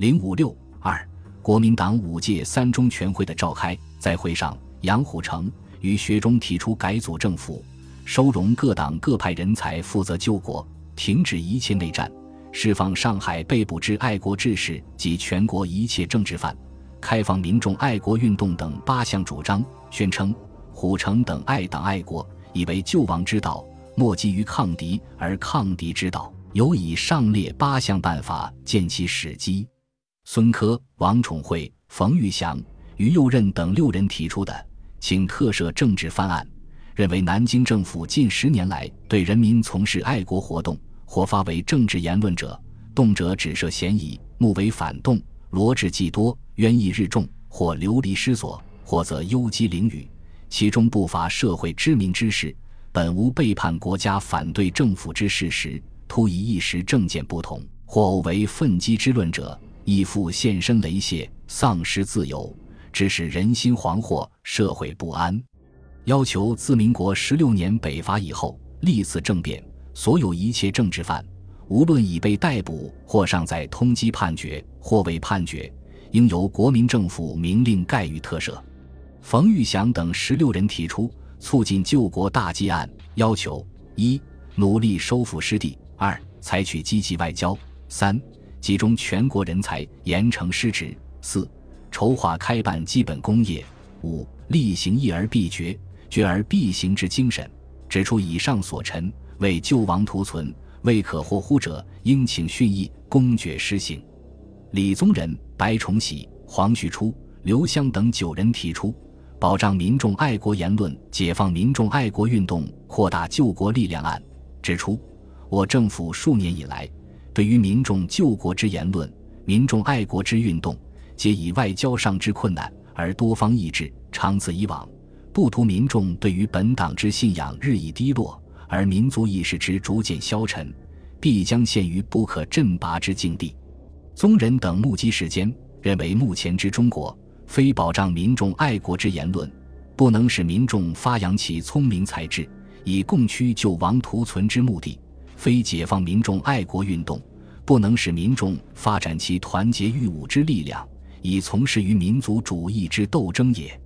零五六二，国民党五届三中全会的召开，在会上，杨虎城于学中提出改组政府，收容各党各派人才，负责救国，停止一切内战，释放上海被捕之爱国志士及全国一切政治犯，开放民众爱国运动等八项主张，宣称虎城等爱党爱国，以为救亡之道。莫基于抗敌而抗敌之道，有以上列八项办法见其始机。孙科、王宠惠、冯玉祥、于右任等六人提出的，请特赦政治犯案，认为南京政府近十年来对人民从事爱国活动或发为政治言论者，动辄指涉嫌疑，目为反动，罗织既多，冤意日重，或流离失所，或则幽积凌雨，其中不乏社会知名之士。本无背叛国家、反对政府之事实，突以一时政见不同，或偶为愤激之论者，义父现身雷泄，丧失自由，致使人心惶惑，社会不安。要求自民国十六年北伐以后，历次政变，所有一切政治犯，无论已被逮捕或尚在通缉判决或未判决，应由国民政府明令盖予特赦。冯玉祥等十六人提出。促进救国大计案要求：一、努力收复失地；二、采取积极外交；三、集中全国人才，严惩失职；四、筹划开办基本工业；五、厉行义而必决，决而必行之精神。指出以上所陈，为救亡图存，未可或乎者，应请训议，公决施行。李宗仁、白崇禧、黄旭初、刘湘等九人提出。保障民众爱国言论，解放民众爱国运动，扩大救国力量案指出，我政府数年以来，对于民众救国之言论、民众爱国之运动，皆以外交上之困难而多方抑制。长此以往，不图民众对于本党之信仰日益低落，而民族意识之逐渐消沉，必将陷于不可振拔之境地。宗人等目击时间认为，目前之中国。非保障民众爱国之言论，不能使民众发扬其聪明才智，以共驱救亡图存之目的；非解放民众爱国运动，不能使民众发展其团结御侮之力量，以从事于民族主义之斗争也。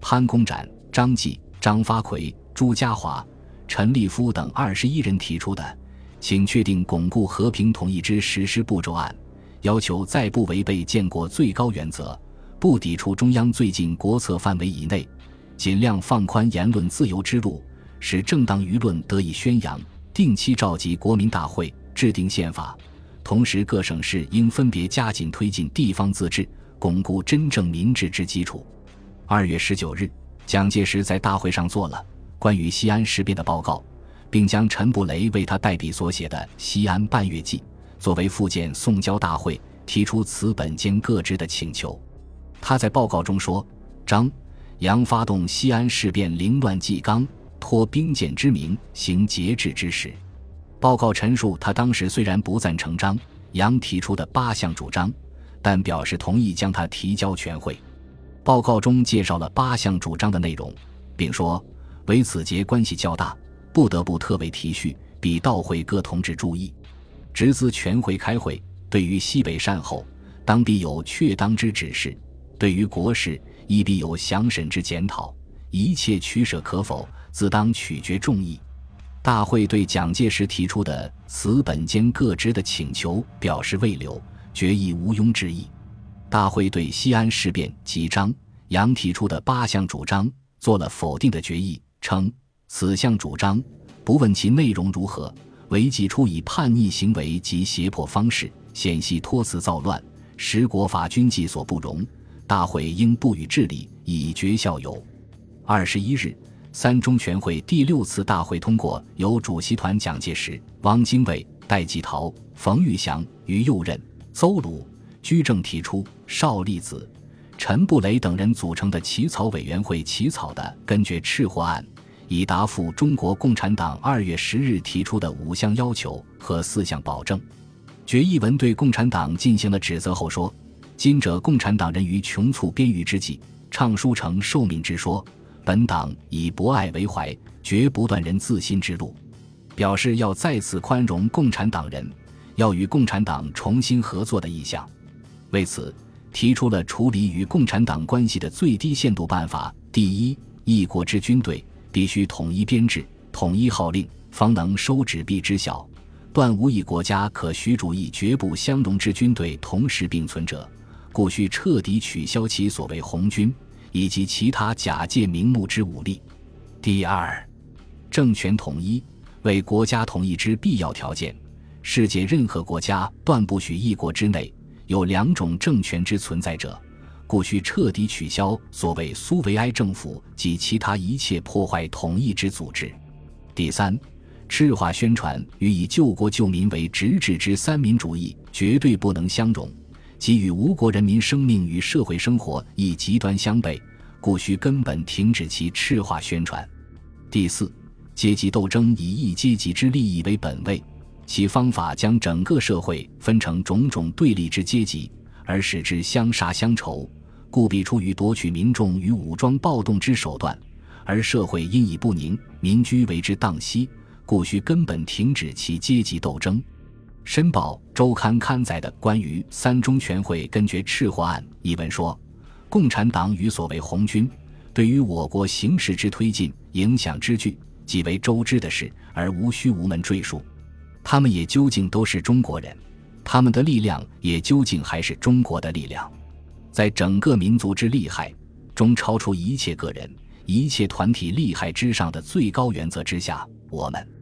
潘公展、张继、张发奎、朱家骅、陈立夫等二十一人提出的，请确定巩固和平统一之实施步骤案，要求在不违背建国最高原则。不抵触中央最近国策范围以内，尽量放宽言论自由之路，使正当舆论得以宣扬。定期召集国民大会，制定宪法。同时，各省市应分别加紧推进地方自治，巩固真正民治之基础。二月十九日，蒋介石在大会上做了关于西安事变的报告，并将陈布雷为他代笔所写的《西安半月记》作为附件送交大会，提出此本兼各支的请求。他在报告中说：“张、杨发动西安事变，凌乱纪纲，托兵谏之名，行节制之实。”报告陈述，他当时虽然不赞成张、杨提出的八项主张，但表示同意将他提交全会。报告中介绍了八项主张的内容，并说：“为此节关系较大，不得不特为提叙，比到会各同志注意。直资全会开会，对于西北善后，当必有确当之指示。”对于国事，亦必有详审之检讨，一切取舍可否，自当取决众议。大会对蒋介石提出的此本兼各支的请求表示未留，决议毋庸置疑。大会对西安事变及张杨提出的八项主张做了否定的决议，称此项主张不问其内容如何，唯即出以叛逆行为及胁迫方式，显系托辞造乱，使国法军纪所不容。大会应不予治理，以绝效尤。二十一日，三中全会第六次大会通过由主席团蒋介石、汪精卫、戴季陶、冯玉祥、于右任、邹鲁、居正提出，邵力子、陈布雷等人组成的起草委员会起草的根据赤货案，以答复中国共产党二月十日提出的五项要求和四项保证。决议文对共产党进行了指责后说。今者共产党人于穷促边隅之际，倡书成受命之说，本党以博爱为怀，绝不断人自心之路。表示要再次宽容共产党人，要与共产党重新合作的意向。为此，提出了处理与共产党关系的最低限度办法：第一，一国之军队必须统一编制、统一号令，方能收纸币之效。断无一国家可许主义绝不相容之军队同时并存者，故需彻底取消其所谓红军以及其他假借名目之武力。第二，政权统一为国家统一之必要条件。世界任何国家断不许一国之内有两种政权之存在者，故需彻底取消所谓苏维埃政府及其他一切破坏统一之组织。第三。赤化宣传与以救国救民为直指之三民主义绝对不能相容，即与吴国人民生命与社会生活亦极端相悖，故需根本停止其赤化宣传。第四，阶级斗争以一阶级之利益为本位，其方法将整个社会分成种种对立之阶级，而使之相杀相仇，故必出于夺取民众与武装暴动之手段，而社会因以不宁，民居为之荡息。故需根本停止其阶级斗争。《申报》周刊刊载的关于三中全会根绝赤货案一文说，共产党与所谓红军对于我国形势之推进影响之巨，即为周知的事，而无需无门赘述。他们也究竟都是中国人，他们的力量也究竟还是中国的力量，在整个民族之利害中，超出一切个人、一切团体利害之上的最高原则之下，我们。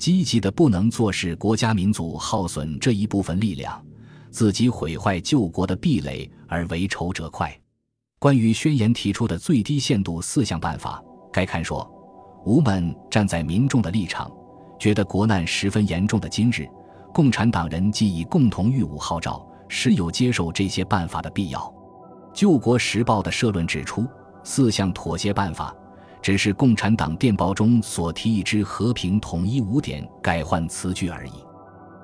积极的不能坐视国家民族耗损这一部分力量，自己毁坏救国的壁垒而为仇者快。关于宣言提出的最低限度四项办法，该刊说：吾们站在民众的立场，觉得国难十分严重的今日，共产党人既以共同御侮号召，实有接受这些办法的必要。救国时报的社论指出，四项妥协办法。只是共产党电报中所提议之和平统一五点改换词句而已，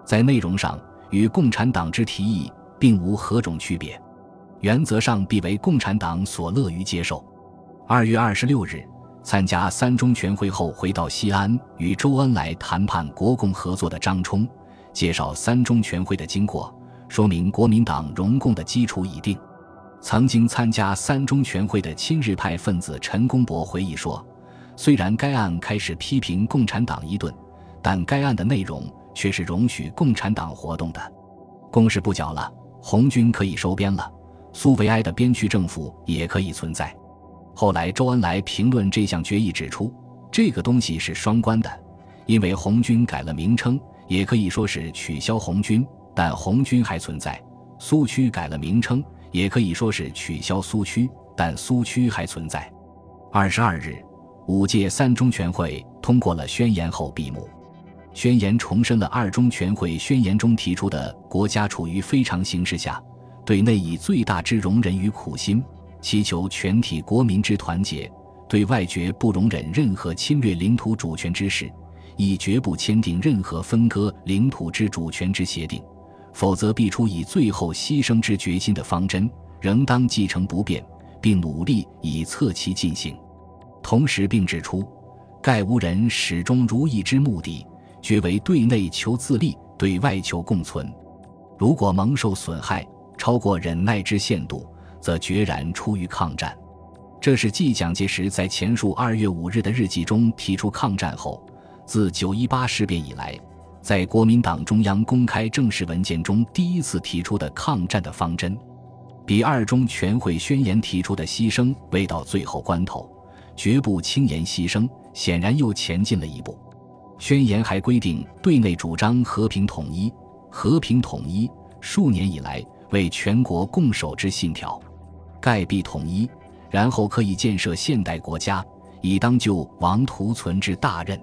在内容上与共产党之提议并无何种区别，原则上必为共产党所乐于接受。二月二十六日，参加三中全会后回到西安与周恩来谈判国共合作的张冲，介绍三中全会的经过，说明国民党荣共的基础已定。曾经参加三中全会的亲日派分子陈公博回忆说：“虽然该案开始批评共产党一顿，但该案的内容却是容许共产党活动的。公事不缴了，红军可以收编了，苏维埃的边区政府也可以存在。”后来周恩来评论这项决议指出：“这个东西是双关的，因为红军改了名称，也可以说是取消红军，但红军还存在；苏区改了名称。”也可以说是取消苏区，但苏区还存在。二十二日，五届三中全会通过了宣言后闭幕。宣言重申了二中全会宣言中提出的国家处于非常形势下，对内以最大之容忍与苦心，祈求全体国民之团结；对外绝不容忍任何侵略领土主权之事，亦绝不签订任何分割领土之主权之协定。否则，必出以最后牺牲之决心的方针，仍当继承不变，并努力以策其进行。同时，并指出，盖无人始终如意之目的，绝为对内求自立，对外求共存。如果蒙受损害超过忍耐之限度，则决然出于抗战。这是继蒋介石在前述二月五日的日记中提出抗战后，自九一八事变以来。在国民党中央公开正式文件中，第一次提出的抗战的方针，比二中全会宣言提出的牺牲未到最后关头，绝不轻言牺牲，显然又前进了一步。宣言还规定，对内主张和平统一，和平统一数年以来为全国共守之信条，盖必统一，然后可以建设现代国家，以当救亡图存之大任。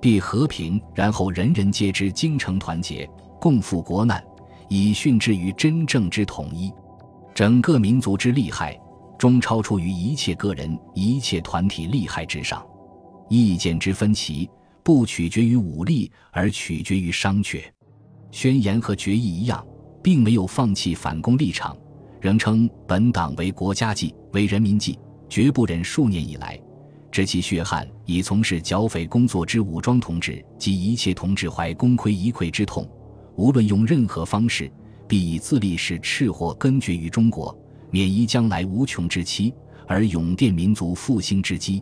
必和平，然后人人皆知精诚团结，共赴国难，以训之于真正之统一。整个民族之利害，终超出于一切个人、一切团体利害之上。意见之分歧，不取决于武力，而取决于商榷。宣言和决议一样，并没有放弃反攻立场，仍称本党为国家计，为人民计，绝不忍数年以来。知其血汗以从事剿匪工作之武装同志及一切同志怀功亏一篑之痛，无论用任何方式，必以自立使赤祸根绝于中国，免于将来无穷之期，而永奠民族复兴之基。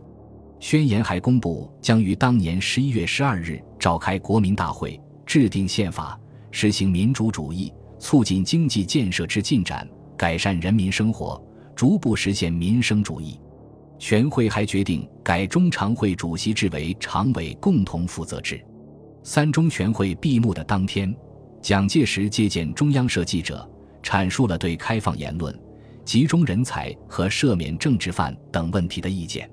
宣言还公布将于当年十一月十二日召开国民大会，制定宪法，实行民主主义，促进经济建设之进展，改善人民生活，逐步实现民生主义。全会还决定改中常会主席制为常委共同负责制。三中全会闭幕的当天，蒋介石接见中央社记者，阐述了对开放言论、集中人才和赦免政治犯等问题的意见。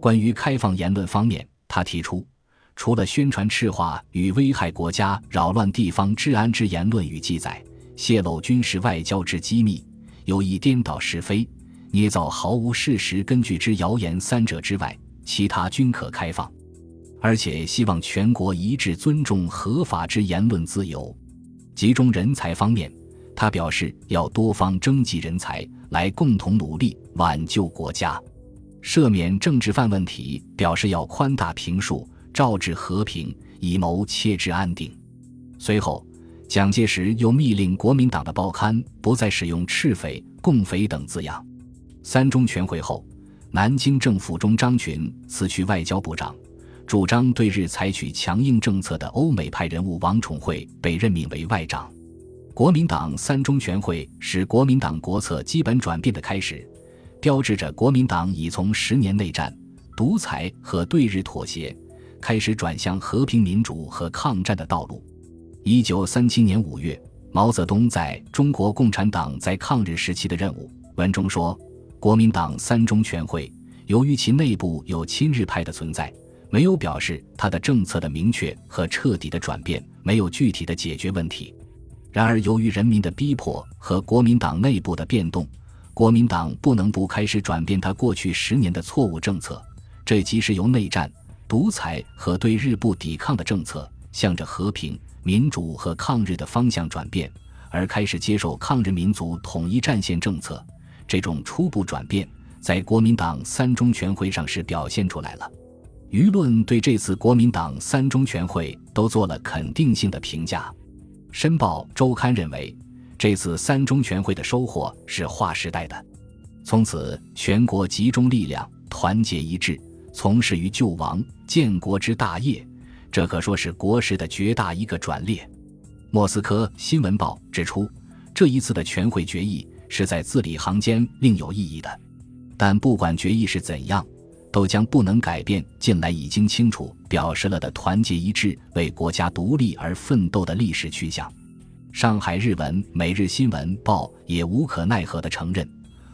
关于开放言论方面，他提出，除了宣传赤化与危害国家、扰乱地方治安之言论与记载，泄露军事外交之机密，有意颠倒是非。捏造毫无事实根据之谣言三者之外，其他均可开放，而且希望全国一致尊重合法之言论自由。集中人才方面，他表示要多方征集人才来共同努力挽救国家。赦免政治犯问题，表示要宽大平恕，照治和平，以谋切治安定。随后，蒋介石又密令国民党的报刊不再使用“赤匪”“共匪”等字样。三中全会后，南京政府中张群辞去外交部长，主张对日采取强硬政策的欧美派人物王宠惠被任命为外长。国民党三中全会是国民党国策基本转变的开始，标志着国民党已从十年内战、独裁和对日妥协，开始转向和平民主和抗战的道路。一九三七年五月，毛泽东在中国共产党在抗日时期的任务文中说。国民党三中全会由于其内部有亲日派的存在，没有表示他的政策的明确和彻底的转变，没有具体的解决问题。然而，由于人民的逼迫和国民党内部的变动，国民党不能不开始转变他过去十年的错误政策。这即是由内战、独裁和对日不抵抗的政策，向着和平、民主和抗日的方向转变，而开始接受抗日民族统一战线政策。这种初步转变，在国民党三中全会上是表现出来了。舆论对这次国民党三中全会都做了肯定性的评价。《申报》周刊认为，这次三中全会的收获是划时代的。从此，全国集中力量，团结一致，从事于救亡建国之大业，这可说是国事的绝大一个转捩。《莫斯科新闻报》指出，这一次的全会决议。是在字里行间另有意义的，但不管决议是怎样，都将不能改变近来已经清楚表示了的团结一致、为国家独立而奋斗的历史趋向。上海日文《每日新闻报》也无可奈何地承认，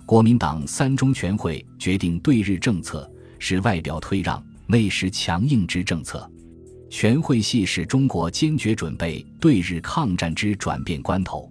国民党三中全会决定对日政策是外表退让、内实强硬之政策。全会系是中国坚决准备对日抗战之转变关头。